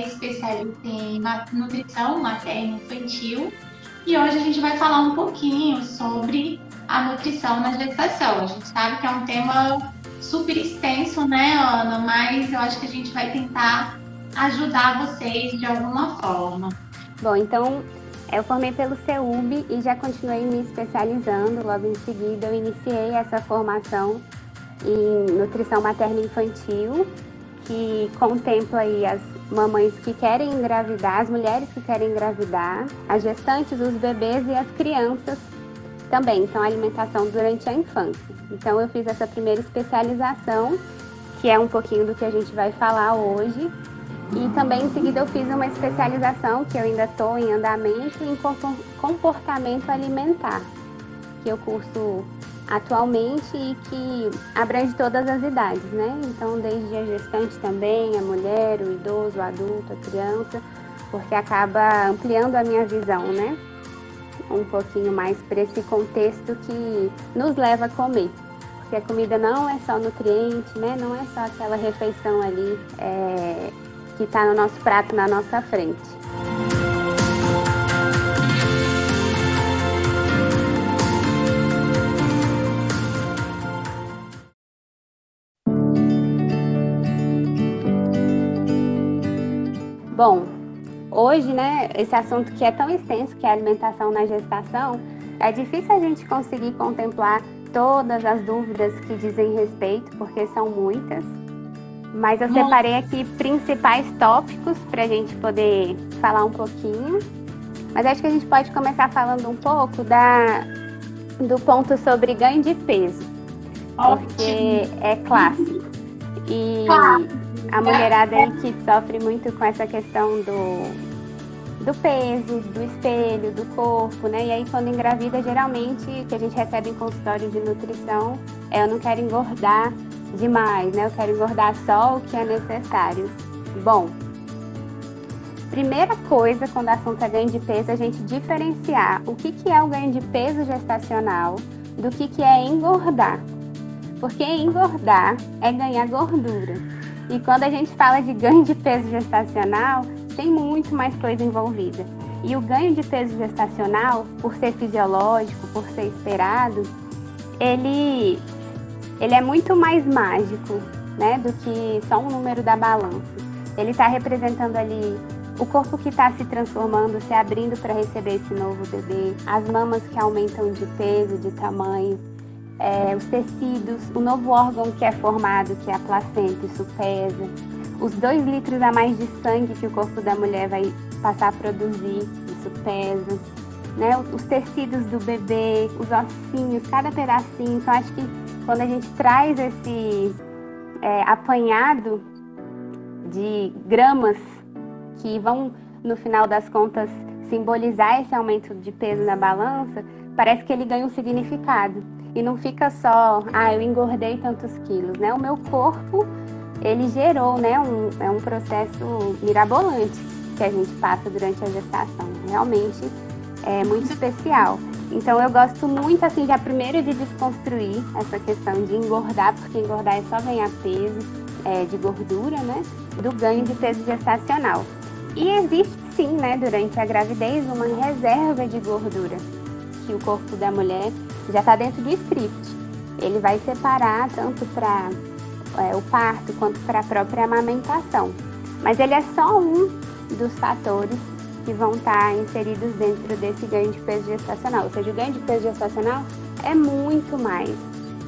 especialista em nutrição materna infantil e hoje a gente vai falar um pouquinho sobre a nutrição na gestação. A gente sabe que é um tema super extenso, né, Ana? Mas eu acho que a gente vai tentar ajudar vocês de alguma forma. Bom, então eu formei pelo CEUB e já continuei me especializando. Logo em seguida, eu iniciei essa formação em nutrição materna infantil, que contempla aí as mamães que querem engravidar, as mulheres que querem engravidar, as gestantes, os bebês e as crianças também, então alimentação durante a infância. Então eu fiz essa primeira especialização, que é um pouquinho do que a gente vai falar hoje. E também em seguida eu fiz uma especialização que eu ainda estou em andamento em comportamento alimentar, que eu curso atualmente e que abrange todas as idades, né? Então desde a gestante também, a mulher, o idoso, o adulto, a criança, porque acaba ampliando a minha visão, né? Um pouquinho mais para esse contexto que nos leva a comer. Porque a comida não é só nutriente, né? Não é só aquela refeição ali é, que está no nosso prato, na nossa frente. Bom, hoje, né, esse assunto que é tão extenso, que é a alimentação na gestação, é difícil a gente conseguir contemplar todas as dúvidas que dizem respeito, porque são muitas. Mas eu separei aqui principais tópicos para a gente poder falar um pouquinho. Mas acho que a gente pode começar falando um pouco da, do ponto sobre ganho de peso. Porque é clássico. E a mulherada aí que sofre muito com essa questão do, do peso, do espelho, do corpo, né? E aí quando engravida, geralmente o que a gente recebe em consultório de nutrição é eu não quero engordar demais, né? Eu quero engordar só o que é necessário. Bom, primeira coisa quando o assunto é ganho de peso, é a gente diferenciar o que, que é o ganho de peso gestacional do que, que é engordar. Porque engordar é ganhar gordura. E quando a gente fala de ganho de peso gestacional, tem muito mais coisa envolvida. E o ganho de peso gestacional, por ser fisiológico, por ser esperado, ele ele é muito mais mágico, né, do que só um número da balança. Ele está representando ali o corpo que está se transformando, se abrindo para receber esse novo bebê, as mamas que aumentam de peso, de tamanho, é, os tecidos, o novo órgão que é formado, que é a placenta, isso pesa, os dois litros a mais de sangue que o corpo da mulher vai passar a produzir, isso pesa, né? Os tecidos do bebê, os ossinhos, cada pedacinho. Então acho que quando a gente traz esse é, apanhado de gramas que vão, no final das contas, simbolizar esse aumento de peso na balança, parece que ele ganha um significado. E não fica só, ah, eu engordei tantos quilos, né? O meu corpo, ele gerou, né? Um, é um processo mirabolante que a gente passa durante a gestação. Realmente é muito especial. Então eu gosto muito assim já primeiro de desconstruir essa questão de engordar, porque engordar é só ganhar peso é, de gordura, né? Do ganho de peso gestacional. E existe sim, né, durante a gravidez, uma reserva de gordura que o corpo da mulher já está dentro do script. Ele vai separar tanto para é, o parto quanto para a própria amamentação. Mas ele é só um dos fatores que vão estar inseridos dentro desse ganho de peso gestacional. Ou seja, o ganho de peso gestacional é muito mais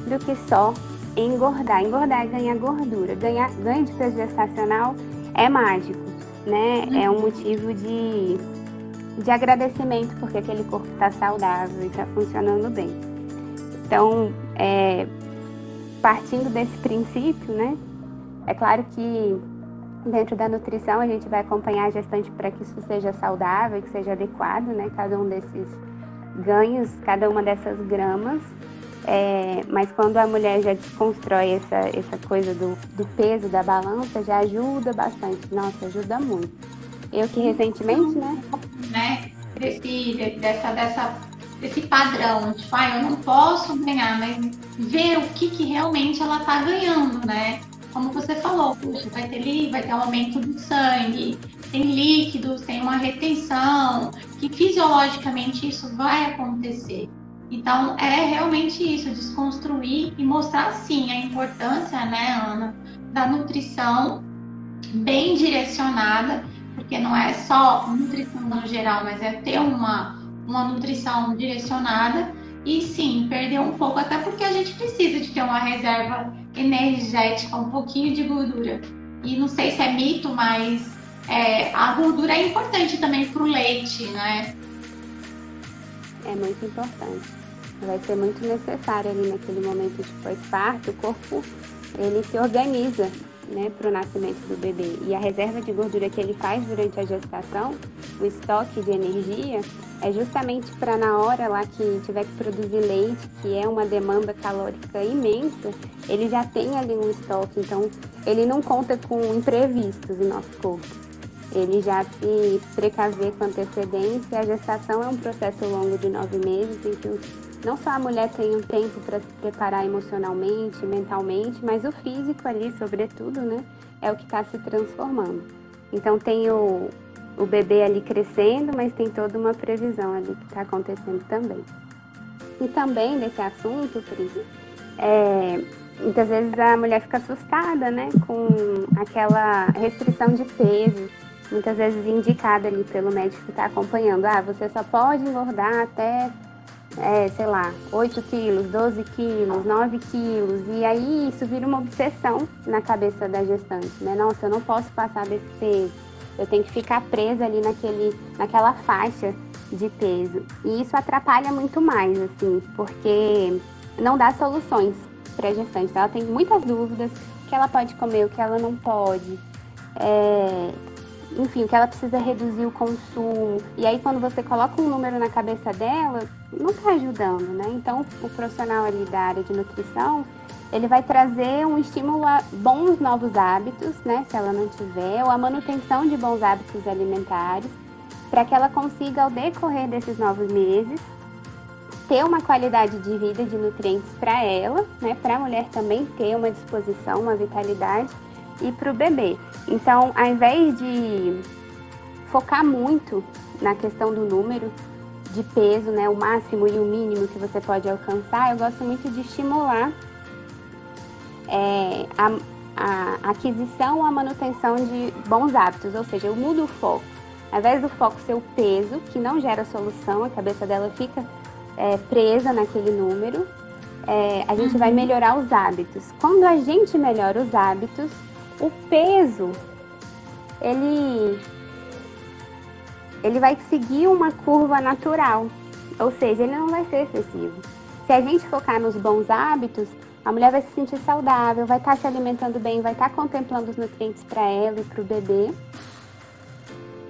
do que só engordar. Engordar é ganhar gordura. Ganhar, ganho de peso gestacional é mágico, né? É um motivo de, de agradecimento porque aquele corpo está saudável e está funcionando bem. Então, é, partindo desse princípio, né? É claro que Dentro da nutrição, a gente vai acompanhar a gestante para que isso seja saudável, que seja adequado, né? Cada um desses ganhos, cada uma dessas gramas. É, mas quando a mulher já desconstrói essa, essa coisa do, do peso da balança, já ajuda bastante. Nossa, ajuda muito. Eu que recentemente, né? né? Desse, dessa, dessa, desse padrão, tipo, ah, eu não posso ganhar, mas ver o que, que realmente ela está ganhando, né? como você falou, puxa, vai ter vai ter um aumento do sangue, tem líquidos, tem uma retenção, que fisiologicamente isso vai acontecer. Então, é realmente isso, desconstruir e mostrar, sim, a importância, né, Ana, da nutrição bem direcionada, porque não é só nutrição no geral, mas é ter uma, uma nutrição direcionada e sim, perder um pouco, até porque a gente precisa de ter uma reserva energética, um pouquinho de gordura. E não sei se é mito, mas é, a gordura é importante também para o leite, né? É muito importante. Vai ser muito necessário ali naquele momento de pós-parto, o corpo ele se organiza né, para o nascimento do bebê. E a reserva de gordura que ele faz durante a gestação, o estoque de energia, é justamente para na hora lá que tiver que produzir leite, que é uma demanda calórica imensa, ele já tem ali um estoque, então ele não conta com imprevistos em nosso corpo. Ele já se precaver com antecedência. A gestação é um processo longo de nove meses, que não só a mulher tem um tempo para se preparar emocionalmente, mentalmente, mas o físico ali, sobretudo, né, é o que está se transformando. Então tem o, o bebê ali crescendo, mas tem toda uma previsão ali que está acontecendo também. E também nesse assunto, Pri, é, muitas vezes a mulher fica assustada, né, com aquela restrição de peso, muitas vezes indicada ali pelo médico que está acompanhando. Ah, você só pode engordar até é, sei lá, 8 quilos, 12 quilos, 9 quilos, e aí isso vira uma obsessão na cabeça da gestante, né? Nossa, eu não posso passar desse peso, eu tenho que ficar presa ali naquele, naquela faixa de peso. E isso atrapalha muito mais, assim, porque não dá soluções para a gestante. Ela tem muitas dúvidas, que ela pode comer, o que ela não pode. É, enfim, que ela precisa reduzir o consumo. E aí, quando você coloca um número na cabeça dela, não está ajudando, né? Então, o profissional ali da área de nutrição, ele vai trazer um estímulo a bons novos hábitos, né? Se ela não tiver, ou a manutenção de bons hábitos alimentares, para que ela consiga, ao decorrer desses novos meses, ter uma qualidade de vida de nutrientes para ela, né? Para a mulher também ter uma disposição, uma vitalidade e para o bebê. Então, ao invés de focar muito na questão do número de peso, né, o máximo e o mínimo que você pode alcançar, eu gosto muito de estimular é, a, a aquisição ou a manutenção de bons hábitos, ou seja, eu mudo o foco. Ao invés do foco ser o peso, que não gera solução, a cabeça dela fica é, presa naquele número, é, a gente uhum. vai melhorar os hábitos. Quando a gente melhora os hábitos, o peso ele ele vai seguir uma curva natural, ou seja, ele não vai ser excessivo. Se a gente focar nos bons hábitos, a mulher vai se sentir saudável, vai estar se alimentando bem, vai estar contemplando os nutrientes para ela e para o bebê.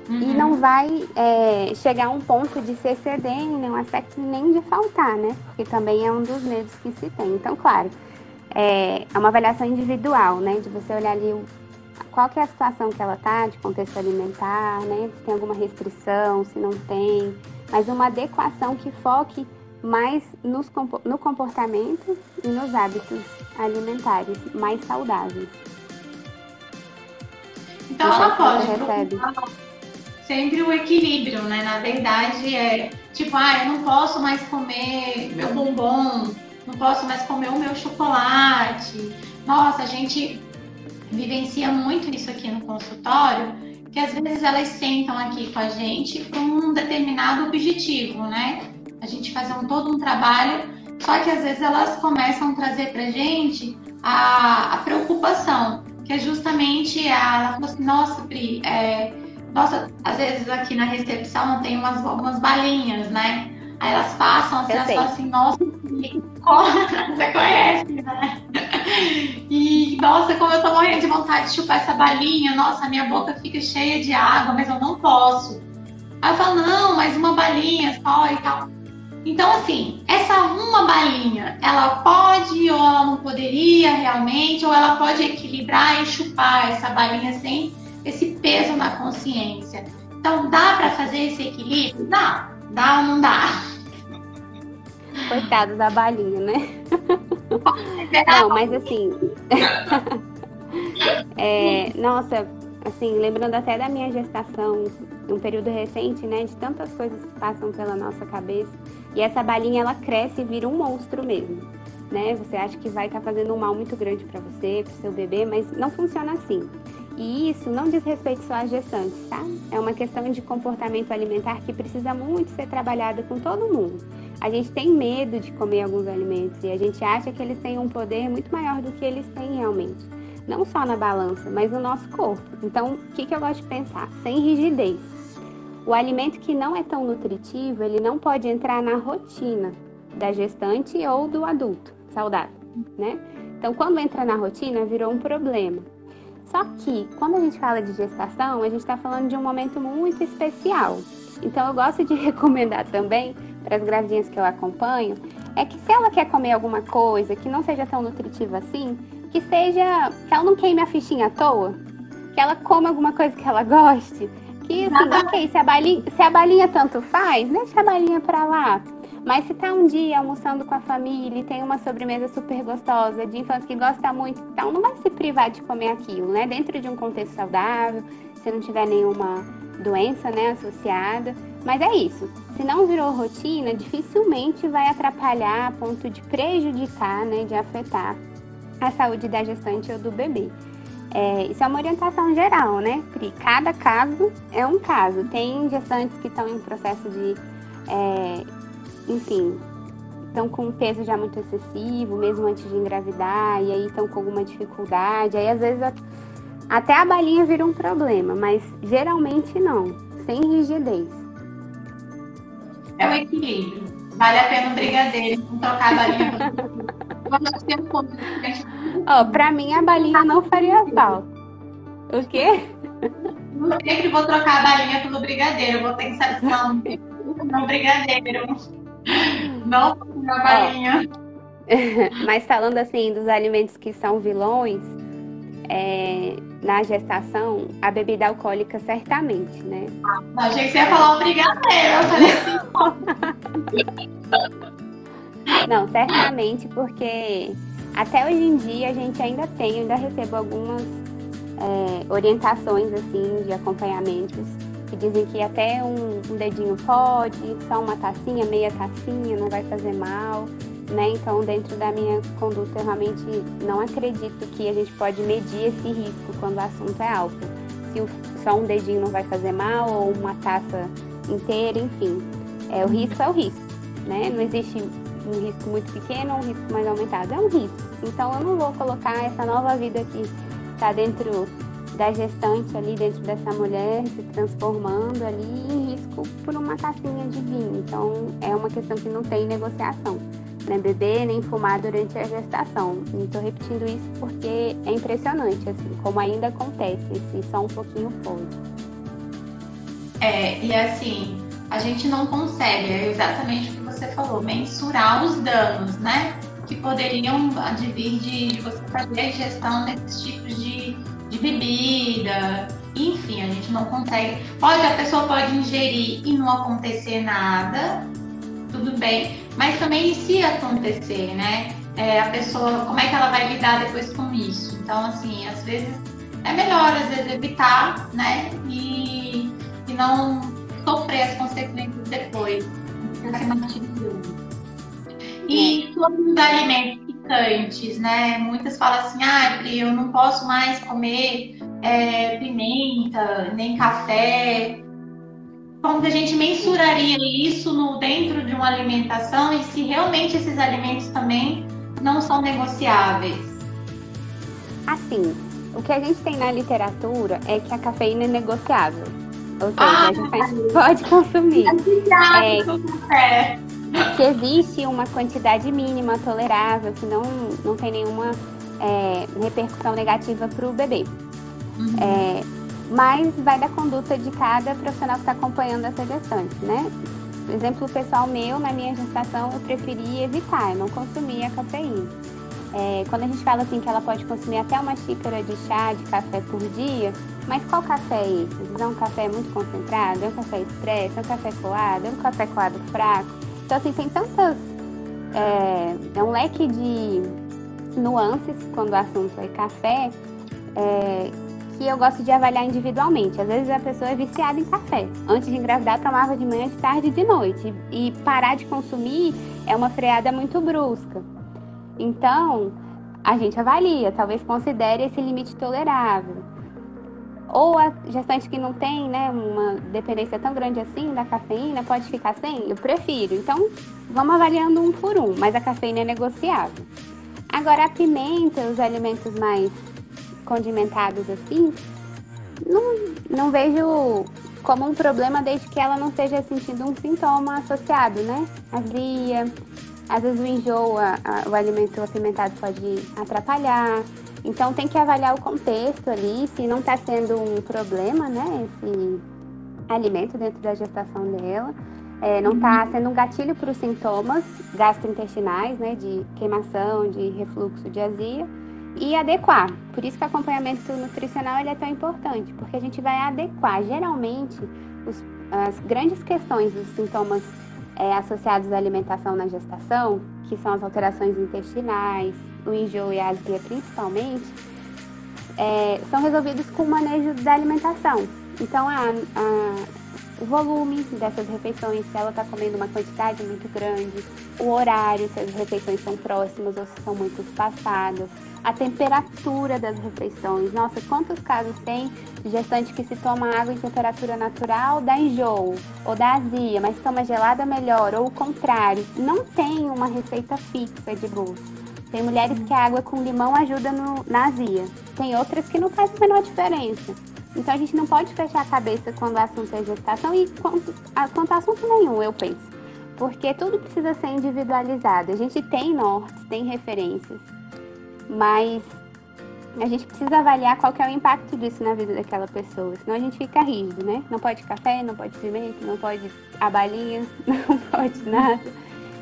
Uhum. E não vai é, chegar a um ponto de se exceder em nenhum aspecto, nem de faltar, né? Porque também é um dos medos que se tem. Então, claro, é, é uma avaliação individual, né? De você olhar ali qual que é a situação que ela tá, de contexto alimentar, né? Se tem alguma restrição, se não tem, mas uma adequação que foque mais nos, no comportamento e nos hábitos alimentares mais saudáveis. Então ela pode recebe. sempre o equilíbrio, né? Na verdade é tipo, ah, eu não posso mais comer meu bombom, não posso mais comer o meu chocolate. Nossa, a gente vivencia muito isso aqui no consultório, que às vezes elas sentam aqui com a gente com um determinado objetivo, né? A gente faz um, todo um trabalho, só que às vezes elas começam a trazer pra gente a, a preocupação, que é justamente a, assim, nossa, Pri, é, nossa, às vezes aqui na recepção tem umas, umas balinhas, né? Aí elas passam, assim, elas falam assim, nossa, você conhece, né? E, nossa, como eu tô morrendo de vontade de chupar essa balinha, nossa, minha boca fica cheia de água, mas eu não posso. Aí eu falo, não, mas uma balinha só e tal. Então, assim, essa uma balinha, ela pode ou ela não poderia realmente, ou ela pode equilibrar e chupar essa balinha sem esse peso na consciência. Então, dá para fazer esse equilíbrio? Dá. Dá ou não dá? Coitado da balinha, né? Não, mas assim. é, nossa, assim, lembrando até da minha gestação, um período recente, né, de tantas coisas que passam pela nossa cabeça. E essa balinha ela cresce e vira um monstro mesmo, né? Você acha que vai estar tá fazendo um mal muito grande para você, para seu bebê, mas não funciona assim. E isso não diz respeito só às gestantes, tá? É uma questão de comportamento alimentar que precisa muito ser trabalhada com todo mundo. A gente tem medo de comer alguns alimentos e a gente acha que eles têm um poder muito maior do que eles têm realmente. Não só na balança, mas no nosso corpo. Então, o que, que eu gosto de pensar? Sem rigidez. O alimento que não é tão nutritivo, ele não pode entrar na rotina da gestante ou do adulto saudável, né? Então, quando entra na rotina, virou um problema. Só que, quando a gente fala de gestação, a gente está falando de um momento muito especial. Então, eu gosto de recomendar também para as gravidinhas que eu acompanho, é que se ela quer comer alguma coisa que não seja tão nutritiva assim, que seja. que ela não queime a fichinha à toa, que ela coma alguma coisa que ela goste. Que assim, ok, se a, balinha, se a balinha tanto faz, deixa a balinha pra lá. Mas se tá um dia almoçando com a família e tem uma sobremesa super gostosa, de infância que gosta muito, então não vai se privar de comer aquilo, né? Dentro de um contexto saudável, se não tiver nenhuma doença, né, associada. Mas é isso. Se não virou rotina, dificilmente vai atrapalhar a ponto de prejudicar, né, de afetar a saúde da gestante ou do bebê. É, isso é uma orientação geral, né, Pri? Cada caso é um caso. Tem gestantes que estão em processo de, é, enfim, estão com um peso já muito excessivo, mesmo antes de engravidar, e aí estão com alguma dificuldade. Aí às vezes até a balinha vira um problema, mas geralmente não, sem rigidez. É o equilíbrio. Vale a pena um brigadeiro, não trocar a balinha. Ó, oh, pra mim a balinha não faria falta. O quê? Eu sempre vou trocar a balinha pelo brigadeiro. Vou ter que satisfazer no brigadeiro. Não a balinha. Mas falando assim dos alimentos que são vilões, é, na gestação, a bebida alcoólica certamente, né? Ah, achei que você ia falar o brigadeiro. Eu falei assim. Não, certamente, porque até hoje em dia a gente ainda tem, ainda recebo algumas é, orientações assim de acompanhamentos que dizem que até um, um dedinho pode, só uma tacinha, meia tacinha, não vai fazer mal né? Então, dentro da minha conduta, eu realmente não acredito que a gente pode medir esse risco quando o assunto é álcool. Se o, só um dedinho não vai fazer mal ou uma taça inteira, enfim. É, o risco é o risco, né? Não existe um risco muito pequeno ou um risco mais aumentado. É um risco. Então, eu não vou colocar essa nova vida que está dentro da gestante ali, dentro dessa mulher, se transformando ali em risco por uma tacinha de vinho. Então, é uma questão que não tem negociação né, beber nem fumar durante a gestação. Estou repetindo isso porque é impressionante, assim, como ainda acontece, se só um pouquinho pode. É, e assim, a gente não consegue, é exatamente o que você falou, mensurar os danos, né? Que poderiam advir de, de você fazer a gestão desses tipos de, de bebida. Enfim, a gente não consegue. Pode, a pessoa pode ingerir e não acontecer nada, tudo bem, mas também se acontecer, né? É, a pessoa, como é que ela vai lidar depois com isso? Então, assim, às vezes é melhor, às vezes, evitar, né? E, e não sofrer as consequências depois. E sobre os alimentos picantes, né? Muitas falam assim, ah, eu não posso mais comer é, pimenta, nem café como que a gente mensuraria isso no, dentro de uma alimentação e se realmente esses alimentos também não são negociáveis? Assim, o que a gente tem na literatura é que a cafeína é negociável. Ou seja, ah, a gente pode consumir. É, que existe uma quantidade mínima tolerável, que não, não tem nenhuma é, repercussão negativa para o bebê. Uhum. É, mas vai da conduta de cada profissional que está acompanhando essa gestante, né? Por exemplo, o pessoal meu, na minha gestação, eu preferi evitar, eu não consumia cafeína. É, quando a gente fala assim que ela pode consumir até uma xícara de chá, de café por dia, mas qual café é esse? É um café muito concentrado? É um café expresso? É um café coado? É um café coado fraco? Então, assim, tem tantas... É, é um leque de nuances quando o assunto é café, é, que eu gosto de avaliar individualmente. Às vezes a pessoa é viciada em café. Antes de engravidar, tomava de manhã, de tarde e de noite. E parar de consumir é uma freada muito brusca. Então, a gente avalia, talvez considere esse limite tolerável. Ou a gestante que não tem né, uma dependência tão grande assim da cafeína pode ficar sem? Eu prefiro. Então, vamos avaliando um por um, mas a cafeína é negociável. Agora, a pimenta, os alimentos mais condimentados assim, não, não vejo como um problema desde que ela não esteja sentindo um sintoma associado, né? Azia, às vezes o enjoo, a, a, o alimento apimentado pode atrapalhar. Então tem que avaliar o contexto ali, se não está sendo um problema, né? Esse alimento dentro da gestação dela. É, não está uhum. sendo um gatilho para os sintomas gastrointestinais, né? De queimação, de refluxo, de azia. E adequar. Por isso que o acompanhamento nutricional ele é tão importante, porque a gente vai adequar. Geralmente, os, as grandes questões dos sintomas é, associados à alimentação na gestação, que são as alterações intestinais, o enjoo e a azia principalmente, é, são resolvidos com o manejo da alimentação. Então, a, a, o volume dessas refeições, se ela está comendo uma quantidade muito grande, o horário, se as refeições são próximas ou se são muito espaçadas, a temperatura das refeições. Nossa, quantos casos tem de gestante que se toma água em temperatura natural dá enjoo ou dá azia, mas toma gelada melhor, ou o contrário. Não tem uma receita fixa de gosto. Tem mulheres que a água com limão ajuda no, na azia. Tem outras que não faz a menor diferença. Então a gente não pode fechar a cabeça quando o assunto é gestação e quanto, a, quanto a assunto nenhum, eu penso. Porque tudo precisa ser individualizado. A gente tem nortes, tem referências mas a gente precisa avaliar qual que é o impacto disso na vida daquela pessoa, senão a gente fica rígido, né? Não pode café, não pode pimenta, não pode abalinhas, não pode nada.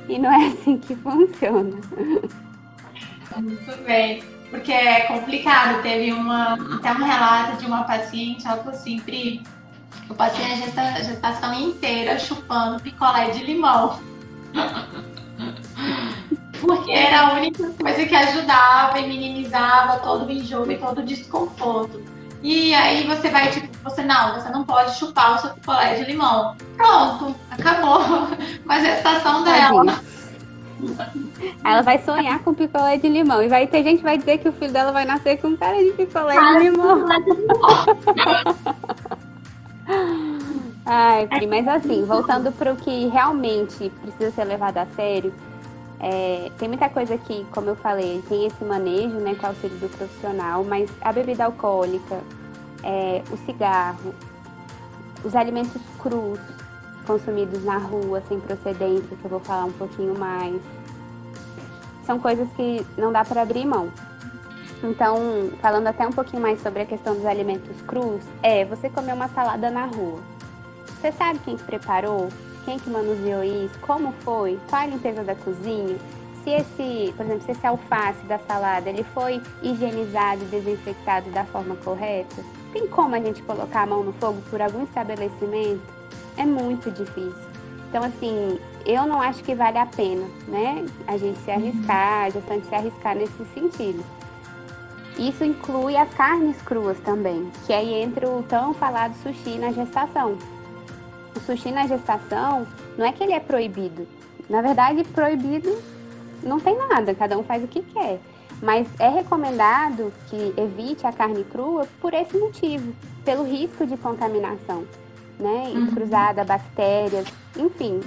E não é assim que funciona. Muito bem, porque é complicado. Teve uma, até um relato de uma paciente, ela falou assim, Pri, eu passei a gesta, gestação inteira chupando picolé de limão. porque era a única coisa que ajudava e minimizava todo o enjoo e todo o desconforto. E aí você vai, tipo, você não, você não pode chupar o seu picolé de limão. Pronto, acabou. Mas a estação dela. Ela vai sonhar com picolé de limão. E vai ter gente que vai dizer que o filho dela vai nascer com cara de picolé de limão. Ai, Pri, mas assim, voltando para o que realmente precisa ser levado a sério, é, tem muita coisa que, como eu falei, tem esse manejo né, com o auxílio do profissional, mas a bebida alcoólica, é, o cigarro, os alimentos crus consumidos na rua, sem procedência, que eu vou falar um pouquinho mais, são coisas que não dá para abrir mão. Então, falando até um pouquinho mais sobre a questão dos alimentos crus, é você comer uma salada na rua. Você sabe quem preparou? quem que manuseou isso, como foi, qual a limpeza da cozinha, se esse, por exemplo, se esse alface da salada ele foi higienizado e desinfectado da forma correta, tem como a gente colocar a mão no fogo por algum estabelecimento? É muito difícil. Então, assim, eu não acho que vale a pena, né? A gente se arriscar, a gestante se arriscar nesse sentido. Isso inclui as carnes cruas também, que aí entra o tão falado sushi na gestação o sushi na gestação, não é que ele é proibido. Na verdade, proibido não tem nada, cada um faz o que quer. Mas é recomendado que evite a carne crua por esse motivo, pelo risco de contaminação, né? Uhum. Cruzada, bactérias, enfim.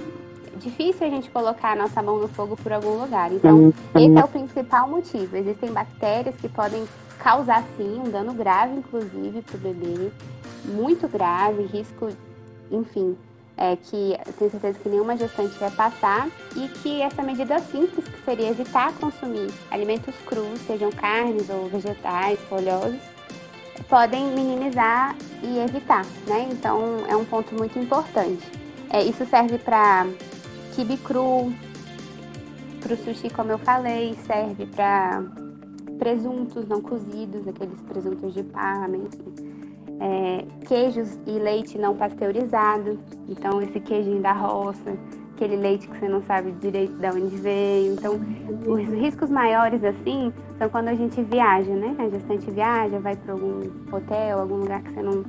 Difícil a gente colocar a nossa mão no fogo por algum lugar. Então, esse é o principal motivo. Existem bactérias que podem causar, sim, um dano grave, inclusive, para o bebê. Muito grave, risco enfim, é, que tenho certeza que nenhuma gestante vai passar e que essa medida simples, que seria evitar consumir alimentos crus, sejam carnes ou vegetais, folhosos, podem minimizar e evitar, né? Então é um ponto muito importante. É, isso serve para kibe cru, para o sushi, como eu falei, serve para presuntos não cozidos, aqueles presuntos de parma, enfim é, queijos e leite não pasteurizado. Então, esse queijinho da roça, aquele leite que você não sabe direito de onde veio. Então, os riscos maiores, assim, são quando a gente viaja, né? A gestante viaja, vai para algum hotel, algum lugar que você não,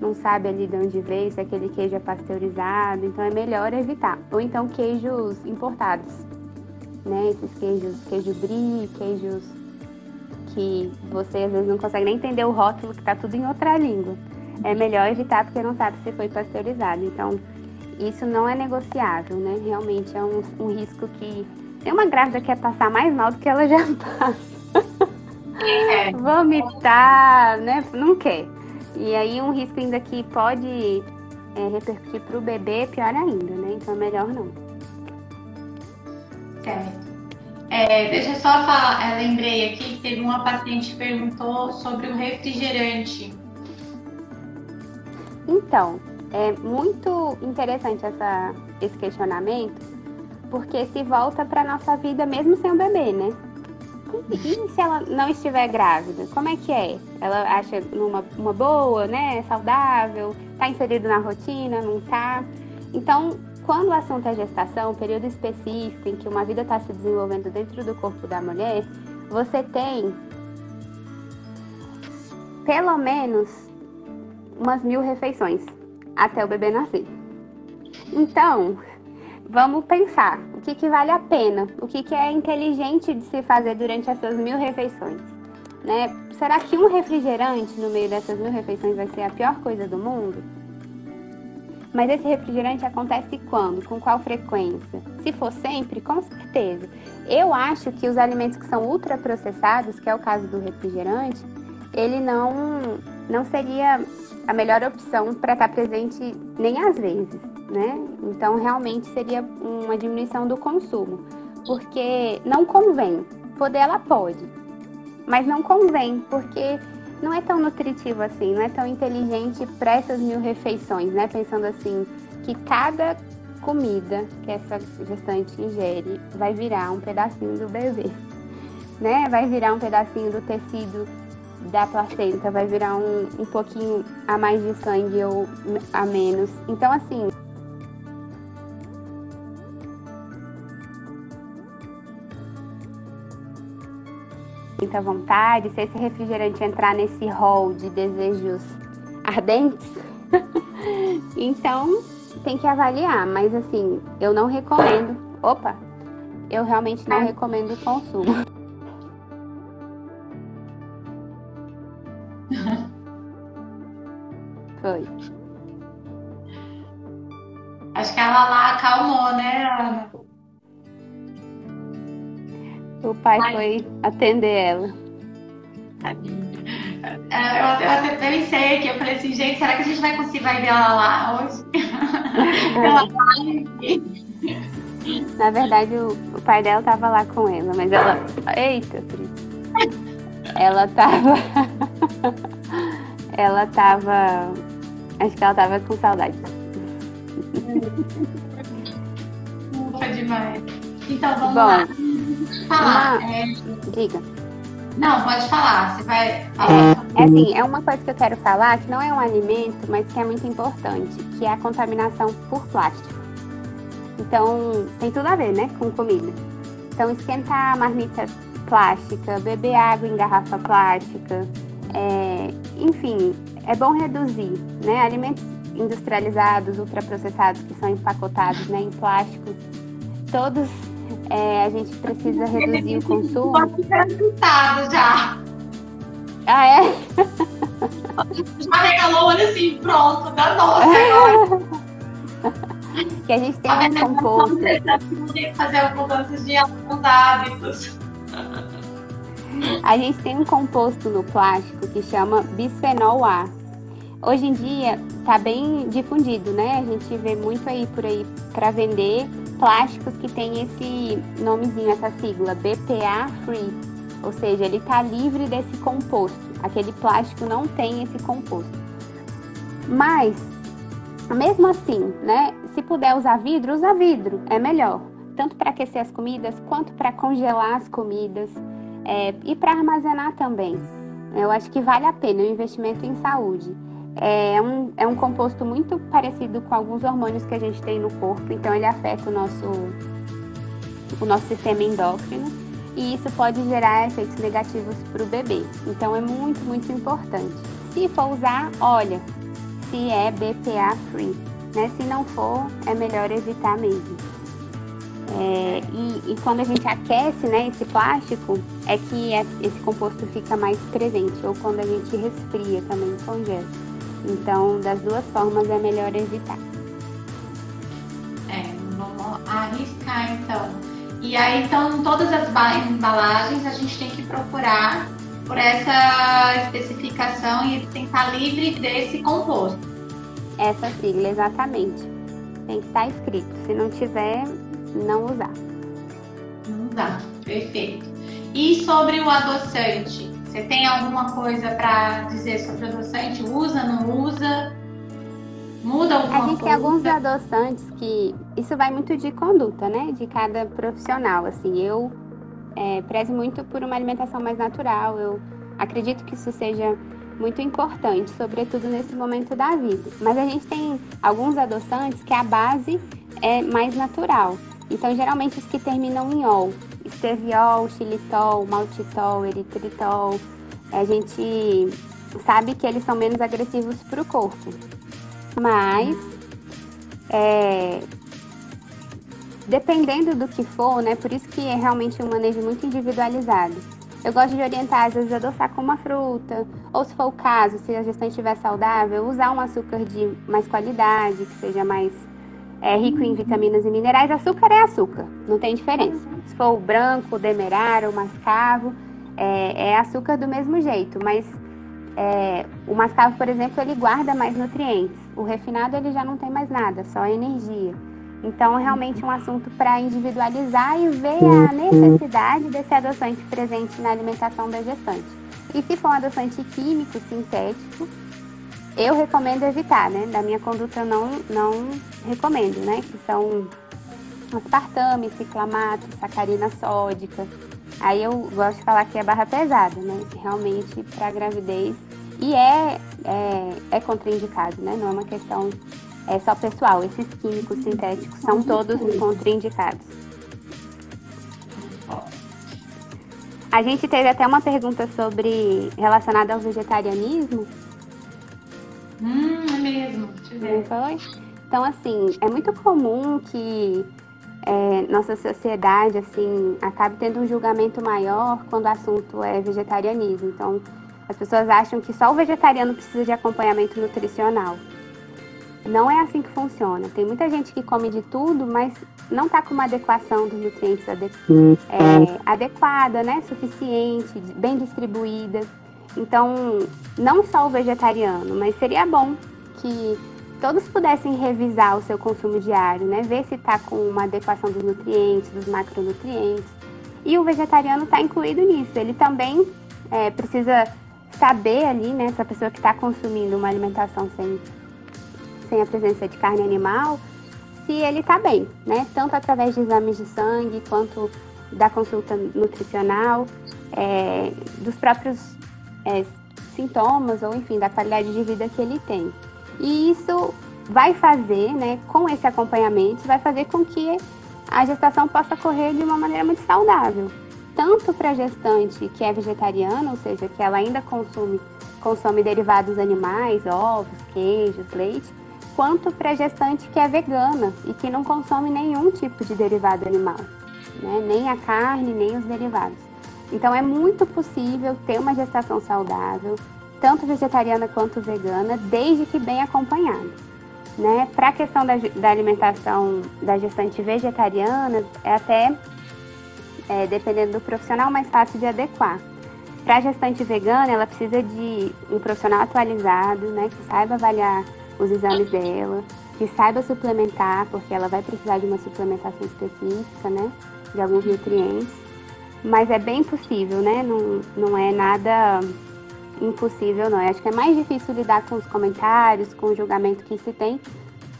não sabe ali de onde veio, se aquele queijo é pasteurizado. Então, é melhor evitar. Ou então, queijos importados, né? Esses queijos, queijo brie, queijos que você às vezes não consegue nem entender o rótulo, que tá tudo em outra língua. É melhor evitar porque não sabe se foi pasteurizado. Então, isso não é negociável, né? Realmente é um, um risco que. Tem uma grávida que quer passar mais mal do que ela já passa. É. Vomitar, né? Não quer. E aí um risco ainda que pode é, repercutir para o bebê, pior ainda, né? Então é melhor não. Certo. É, deixa eu só falar, eu lembrei aqui que teve uma paciente que perguntou sobre o refrigerante. Então, é muito interessante essa, esse questionamento, porque se volta para nossa vida mesmo sem o bebê, né? E se ela não estiver grávida? Como é que é? Ela acha numa uma boa, né? Saudável? Tá inserido na rotina? Não tá? Então, quando o assunto é gestação, período específico em que uma vida está se desenvolvendo dentro do corpo da mulher, você tem pelo menos umas mil refeições até o bebê nascer. Então, vamos pensar o que, que vale a pena, o que, que é inteligente de se fazer durante essas mil refeições. Né? Será que um refrigerante no meio dessas mil refeições vai ser a pior coisa do mundo? Mas esse refrigerante acontece quando? Com qual frequência? Se for sempre, com certeza. Eu acho que os alimentos que são ultraprocessados, que é o caso do refrigerante, ele não, não seria a melhor opção para estar tá presente nem às vezes, né? Então realmente seria uma diminuição do consumo, porque não convém. Poder ela pode, mas não convém, porque não é tão nutritivo assim, não é tão inteligente para essas mil refeições, né? Pensando assim que cada comida que essa gestante ingere vai virar um pedacinho do bebê, né? Vai virar um pedacinho do tecido da placenta vai virar um, um pouquinho a mais de sangue ou a menos. Então, assim. Muita vontade, se esse refrigerante entrar nesse hall de desejos ardentes, então tem que avaliar. Mas, assim, eu não recomendo. Opa! Eu realmente não recomendo o consumo. Foi. Acho que ela lá acalmou, né, Ana? O pai Ai. foi atender ela. É, eu, eu até pensei aqui, eu falei assim, gente, será que a gente vai conseguir vai ver ela lá hoje? ela Na verdade, o, o, pai dela tava lá com ela, mas ela. Eita. Ela tava. ela tava Acho que ela tava com saudade. Ufa, demais. Então vamos Bom, lá. Falar. Uma... É... Diga. Não, pode falar. Você vai falar. É, é assim, é uma coisa que eu quero falar que não é um alimento, mas que é muito importante, que é a contaminação por plástico. Então, tem tudo a ver, né, com comida. Então, esquentar a marmita plástica, beber água em garrafa plástica, é, enfim, é bom reduzir, né? Alimentos industrializados, ultraprocessados, que são empacotados né, em plástico, todos é, a gente precisa reduzir o consumo. Pode já. Ah, é? Já regalou, olha assim, pronto, da nossa agora. que a gente tem a um composto. Tem que fazer mudanças de alguns hábitos. A gente tem um composto no plástico que chama bisfenol A. Hoje em dia está bem difundido, né? A gente vê muito aí por aí para vender plásticos que tem esse nomezinho, essa sigla, BPA Free. Ou seja, ele está livre desse composto. Aquele plástico não tem esse composto. Mas, mesmo assim, né? Se puder usar vidro, usa vidro, é melhor. Tanto para aquecer as comidas quanto para congelar as comidas é, e para armazenar também. Eu acho que vale a pena o investimento em saúde. É um, é um composto muito parecido com alguns hormônios que a gente tem no corpo, então ele afeta o nosso, o nosso sistema endócrino e isso pode gerar efeitos negativos para o bebê. Então é muito, muito importante. Se for usar, olha se é BPA free, né? Se não for, é melhor evitar mesmo. É, e, e, quando a gente aquece né, esse plástico, é que é, esse composto fica mais presente, ou quando a gente resfria também congela. Então, das duas formas é melhor evitar. É, vamos arriscar então. E aí, então, todas as embalagens a gente tem que procurar por essa especificação e ele tem que estar livre desse composto. Essa sigla, exatamente. Tem que estar escrito. Se não tiver, não usar. Não usar, perfeito. E sobre o adoçante? Você tem alguma coisa para dizer sobre o adoçante? Usa, não usa? Muda alguma coisa? A gente coisa? tem alguns adoçantes que. Isso vai muito de conduta, né? De cada profissional. Assim, eu é, prezo muito por uma alimentação mais natural. Eu acredito que isso seja muito importante, sobretudo nesse momento da vida. Mas a gente tem alguns adoçantes que a base é mais natural. Então, geralmente os que terminam em ol, esteviol, xilitol, maltitol, eritritol. A gente sabe que eles são menos agressivos para o corpo. Mas, é, dependendo do que for, né? Por isso que é realmente um manejo muito individualizado. Eu gosto de orientar, às vezes, adoçar com uma fruta, ou se for o caso, se a gestante estiver saudável, usar um açúcar de mais qualidade, que seja mais é rico em vitaminas e minerais, açúcar é açúcar, não tem diferença. Se for o branco, o demerara, o mascavo, é, é açúcar do mesmo jeito, mas é, o mascavo, por exemplo, ele guarda mais nutrientes. O refinado ele já não tem mais nada, só energia. Então, realmente um assunto para individualizar e ver a necessidade desse adoçante presente na alimentação da gestante. E se for um adoçante químico, sintético, eu recomendo evitar, né? Da minha conduta eu não, não recomendo, né? Que são aspartame, ciclamato, sacarina sódica. Aí eu gosto de falar que é barra pesada, né? Realmente para gravidez. E é, é, é contraindicado, né? Não é uma questão é só pessoal. Esses químicos sintéticos são todos contraindicados. A gente teve até uma pergunta sobre relacionada ao vegetarianismo. Não foi? Então, assim, é muito comum que é, nossa sociedade, assim, acabe tendo um julgamento maior quando o assunto é vegetarianismo. Então, as pessoas acham que só o vegetariano precisa de acompanhamento nutricional. Não é assim que funciona. Tem muita gente que come de tudo, mas não está com uma adequação dos nutrientes ade é, adequada, né? Suficiente, bem distribuídas. Então, não só o vegetariano, mas seria bom que todos pudessem revisar o seu consumo diário, né? Ver se está com uma adequação dos nutrientes, dos macronutrientes. E o vegetariano está incluído nisso. Ele também é, precisa saber ali, né? Essa pessoa que está consumindo uma alimentação sem, sem a presença de carne animal, se ele está bem, né? Tanto através de exames de sangue quanto da consulta nutricional, é, dos próprios é, sintomas ou enfim da qualidade de vida que ele tem. E isso vai fazer, né, com esse acompanhamento, vai fazer com que a gestação possa correr de uma maneira muito saudável, tanto para a gestante que é vegetariana, ou seja, que ela ainda consome consome derivados animais, ovos, queijos, leite, quanto para a gestante que é vegana e que não consome nenhum tipo de derivado animal, né? nem a carne, nem os derivados. Então é muito possível ter uma gestação saudável, tanto vegetariana quanto vegana, desde que bem acompanhada. Né? Para a questão da, da, alimentação da gestante vegetariana, é até, é, dependendo do profissional, mais fácil de adequar. Para a gestante vegana, ela precisa de um profissional atualizado, né, que saiba avaliar os exames dela, que saiba suplementar, porque ela vai precisar de uma suplementação específica, né, de alguns nutrientes mas é bem possível, né? Não, não é nada impossível, não. Eu acho que é mais difícil lidar com os comentários, com o julgamento que se tem,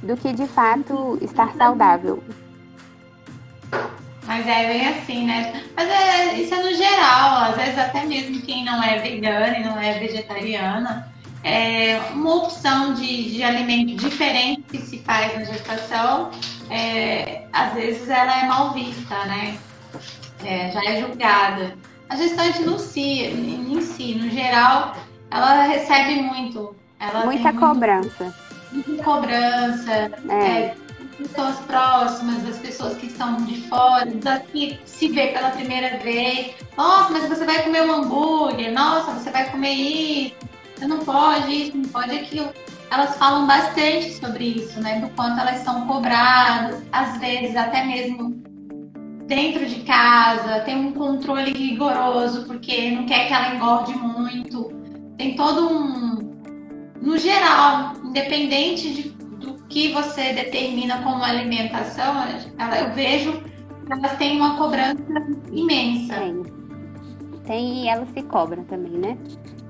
do que de fato estar saudável. Mas é bem assim, né? Mas é, isso é no geral, às vezes até mesmo quem não é vegana e não é vegetariana, é, uma opção de, de alimento diferente que se faz na gestação, é, às vezes ela é mal vista, né? É, já é julgada. A gestante no si, em si, no geral, ela recebe muito. Ela muita cobrança. Muito, muita cobrança. É. é pessoas próximas, das pessoas que estão de fora, das que se vê pela primeira vez. Nossa, mas você vai comer um hambúrguer, nossa, você vai comer isso, você não pode isso, não pode aquilo. Elas falam bastante sobre isso, né? Do quanto elas são cobradas, às vezes até mesmo dentro de casa, tem um controle rigoroso, porque não quer que ela engorde muito. Tem todo um. No geral, independente de que você determina como alimentação, eu vejo que elas têm uma cobrança imensa. Tem. Tem e ela se cobra também, né?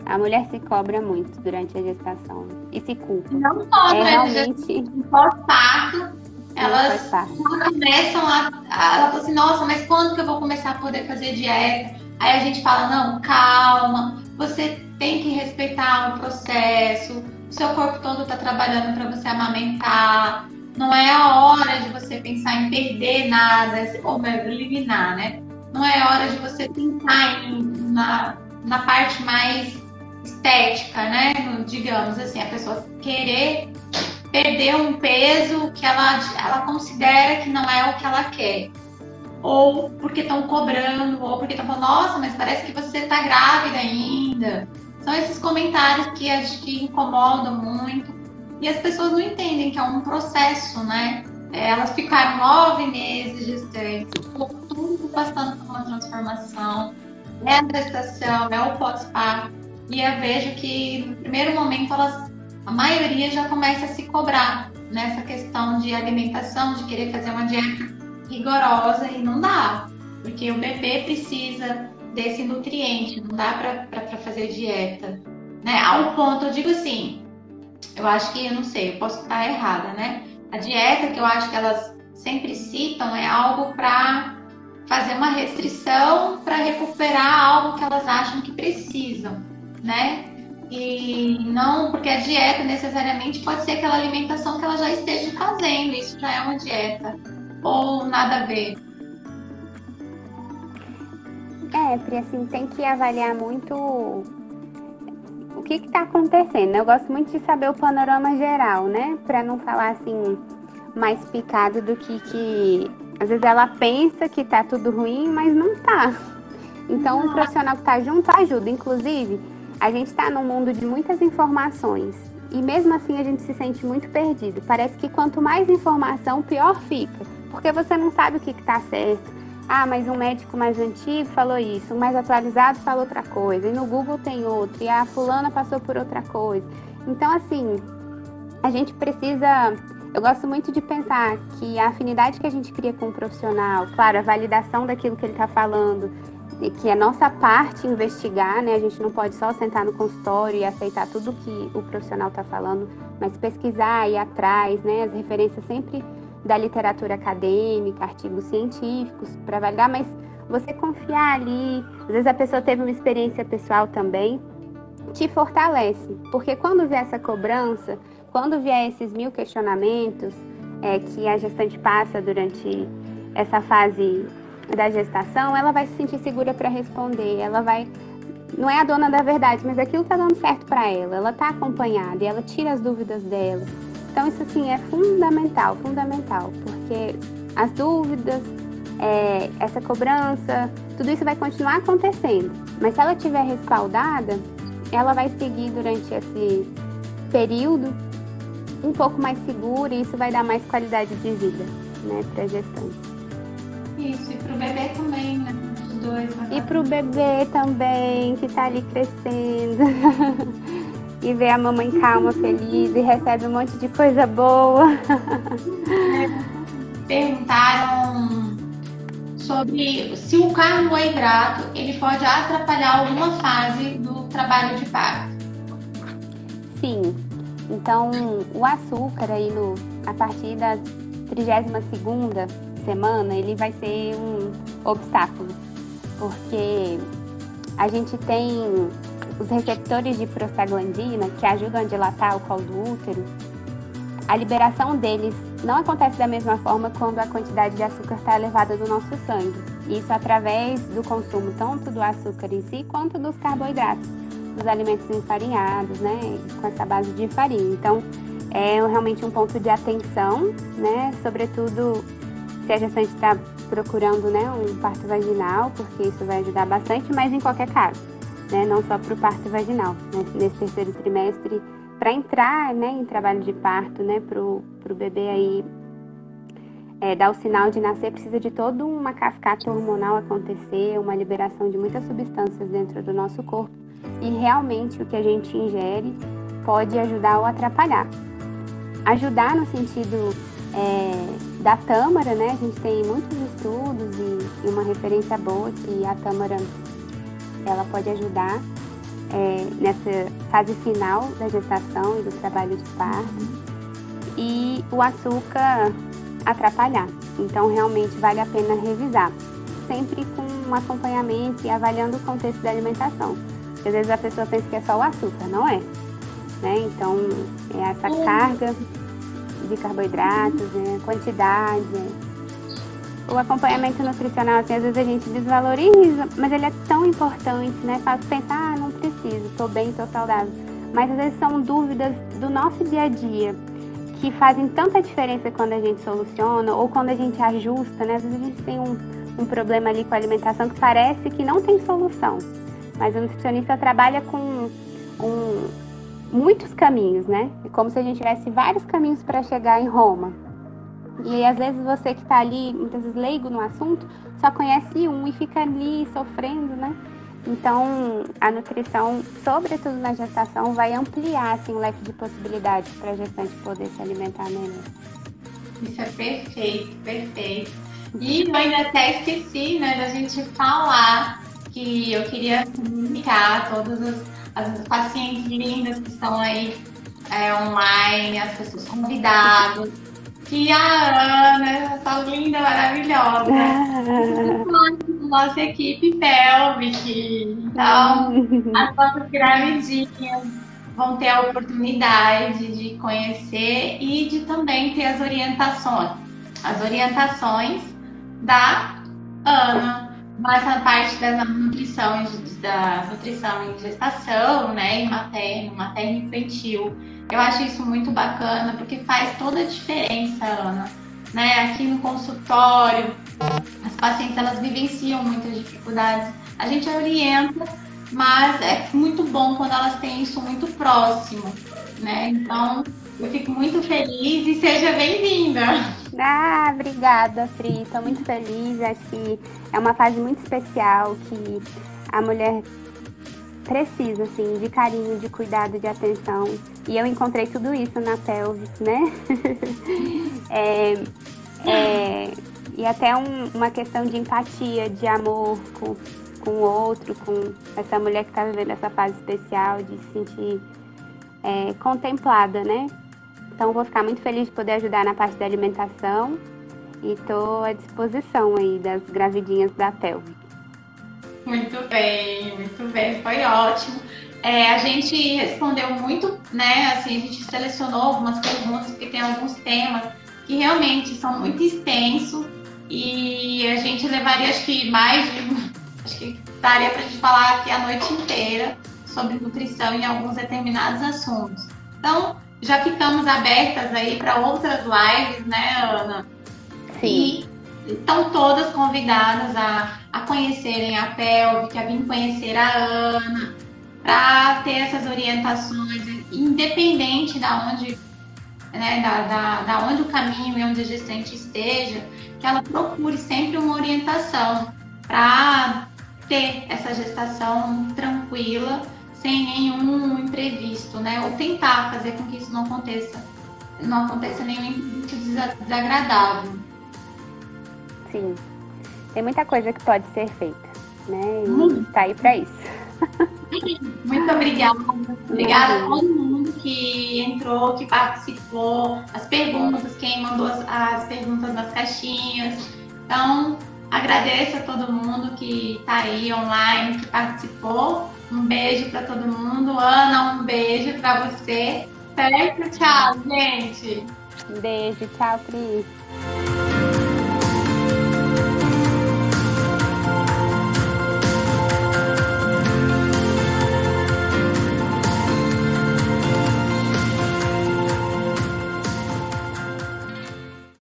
A mulher se cobra muito durante a gestação e se culpa. Não só é realmente pós-parto, elas começam a, a ela fala assim, nossa, mas quando que eu vou começar a poder fazer dieta? Aí a gente fala, não, calma, você tem que respeitar o processo, seu corpo todo está trabalhando para você amamentar. Não é a hora de você pensar em perder nada, ou eliminar, né? Não é hora de você pensar em, na, na parte mais estética, né? Digamos assim, a pessoa querer perder um peso que ela, ela considera que não é o que ela quer. Ou porque estão cobrando, ou porque estão falando, nossa, mas parece que você está grávida ainda. São esses comentários que acho que incomodam muito e as pessoas não entendem que é um processo, né? É, elas ficaram nove meses gestantes, tudo passando por uma transformação. É a gestação, é o pós-parto. E eu vejo que no primeiro momento elas, a maioria já começa a se cobrar nessa questão de alimentação, de querer fazer uma dieta rigorosa e não dá, porque o bebê precisa desse nutriente, não dá para fazer dieta. Né? Ao ponto, eu digo assim, eu acho que, eu não sei, eu posso estar errada, né? A dieta que eu acho que elas sempre citam é algo para fazer uma restrição para recuperar algo que elas acham que precisam, né? E não porque a dieta necessariamente pode ser aquela alimentação que ela já esteja fazendo, isso já é uma dieta, ou nada a ver. É, Pri, assim, tem que avaliar muito o que está acontecendo. Eu gosto muito de saber o panorama geral, né? Para não falar assim mais picado do que que às vezes ela pensa que tá tudo ruim, mas não tá. Então, o profissional que tá junto ajuda. Inclusive, a gente está num mundo de muitas informações e mesmo assim a gente se sente muito perdido. Parece que quanto mais informação, pior fica, porque você não sabe o que está certo ah, mas um médico mais antigo falou isso, um mais atualizado falou outra coisa, e no Google tem outro, e a fulana passou por outra coisa. Então, assim, a gente precisa. Eu gosto muito de pensar que a afinidade que a gente cria com o profissional, claro, a validação daquilo que ele está falando, que é nossa parte investigar, né? A gente não pode só sentar no consultório e aceitar tudo que o profissional está falando, mas pesquisar, ir atrás, né? As referências sempre da literatura acadêmica, artigos científicos para validar, mas você confiar ali, às vezes a pessoa teve uma experiência pessoal também, te fortalece, porque quando vier essa cobrança, quando vier esses mil questionamentos é, que a gestante passa durante essa fase da gestação, ela vai se sentir segura para responder, ela vai não é a dona da verdade, mas aquilo está dando certo para ela, ela está acompanhada e ela tira as dúvidas dela. Então, isso assim é fundamental, fundamental, porque as dúvidas, é, essa cobrança, tudo isso vai continuar acontecendo. Mas se ela estiver respaldada, ela vai seguir durante esse período um pouco mais segura e isso vai dar mais qualidade de vida né, para a gestante. Isso, e para o bebê também, né? Os dois. Né? E para o bebê também, que está ali crescendo. e vê a mamãe calma, feliz e recebe um monte de coisa boa. Perguntaram sobre se o carboidrato ele pode atrapalhar alguma fase do trabalho de parto. Sim. Então, o açúcar aí no, a partir da 32 segunda semana, ele vai ser um obstáculo, porque a gente tem os receptores de prostaglandina, que ajudam a dilatar o colo do útero, a liberação deles não acontece da mesma forma quando a quantidade de açúcar está elevada do nosso sangue. Isso através do consumo tanto do açúcar em si quanto dos carboidratos, dos alimentos enfarinhados, né, com essa base de farinha. Então, é realmente um ponto de atenção, né, sobretudo se a gestante está procurando, né, um parto vaginal, porque isso vai ajudar bastante, mas em qualquer caso, né, não só para o parto vaginal, né, nesse terceiro trimestre para entrar né, em trabalho de parto, né, para o bebê aí é, dar o sinal de nascer, precisa de toda uma cascata hormonal acontecer, uma liberação de muitas substâncias dentro do nosso corpo. E realmente o que a gente ingere pode ajudar ou atrapalhar. Ajudar no sentido é, da tâmara, né? A gente tem muitos estudos e, e uma referência boa que a tâmara ela pode ajudar é, nessa fase final da gestação e do trabalho de parto. E o açúcar atrapalhar. Então, realmente vale a pena revisar. Sempre com um acompanhamento e avaliando o contexto da alimentação. Porque às vezes a pessoa pensa que é só o açúcar, não é? Né? Então, é essa carga de carboidratos, né? quantidade, o acompanhamento nutricional, assim, às vezes a gente desvaloriza, mas ele é tão importante, né? Faz pensar, ah, não preciso, estou bem, estou saudável. Mas às vezes são dúvidas do nosso dia a dia que fazem tanta diferença quando a gente soluciona ou quando a gente ajusta, né? Às vezes a gente tem um, um problema ali com a alimentação que parece que não tem solução. Mas o nutricionista trabalha com um, muitos caminhos, né? É como se a gente tivesse vários caminhos para chegar em Roma. E às vezes você que está ali, muitas vezes leigo no assunto, só conhece um e fica ali sofrendo, né? Então, a nutrição, sobretudo na gestação, vai ampliar assim, o leque de possibilidades para a gestante poder se alimentar melhor. Isso é perfeito, perfeito. E eu ainda até esqueci né, da gente falar que eu queria comunicar todas as, as pacientes lindas que estão aí é, online, as pessoas convidadas que a Ana, essa linda, maravilhosa, nossa equipe Pelvic. Então, as nossas gravidinhas vão ter a oportunidade de conhecer e de também ter as orientações. As orientações da Ana, nessa parte da nutrição, da nutrição em gestação, né, em materno, materno infantil eu acho isso muito bacana, porque faz toda a diferença, Ana. Né? Aqui no consultório, as pacientes elas vivenciam muitas dificuldades. A gente orienta, mas é muito bom quando elas têm isso muito próximo, né? Então, eu fico muito feliz e seja bem-vinda. Ah, obrigada, Fri. Estou muito feliz. Acho que é uma fase muito especial que a mulher precisa, assim, de carinho, de cuidado, de atenção. E eu encontrei tudo isso na pelvis, né? é, é, e até um, uma questão de empatia, de amor com, com o outro, com essa mulher que está vivendo essa fase especial, de se sentir é, contemplada, né? Então, vou ficar muito feliz de poder ajudar na parte da alimentação e estou à disposição aí das gravidinhas da pelvis. Muito bem, muito bem, foi ótimo. É, a gente respondeu muito, né? Assim, a gente selecionou algumas perguntas, porque tem alguns temas que realmente são muito extensos e a gente levaria, acho que mais de. Acho que daria para a gente falar aqui a noite inteira sobre nutrição em alguns determinados assuntos. Então, já ficamos abertas aí para outras lives, né, Ana? Sim. E estão todas convidadas a a conhecerem a pelve, a vir conhecer a Ana, para ter essas orientações, independente da onde, né, da, da, da onde o caminho e onde a gestante esteja, que ela procure sempre uma orientação para ter essa gestação tranquila, sem nenhum imprevisto, né? Ou tentar fazer com que isso não aconteça, não aconteça nenhum desagradável. Sim, tem muita coisa que pode ser feita, né? E hum. está aí para isso. Muito obrigada. Obrigada a todo mundo que entrou, que participou, as perguntas, quem mandou as, as perguntas nas caixinhas. Então, agradeço a todo mundo que está aí online, que participou. Um beijo para todo mundo. Ana, um beijo para você. Certo? Tchau, gente. Beijo, tchau, Cris.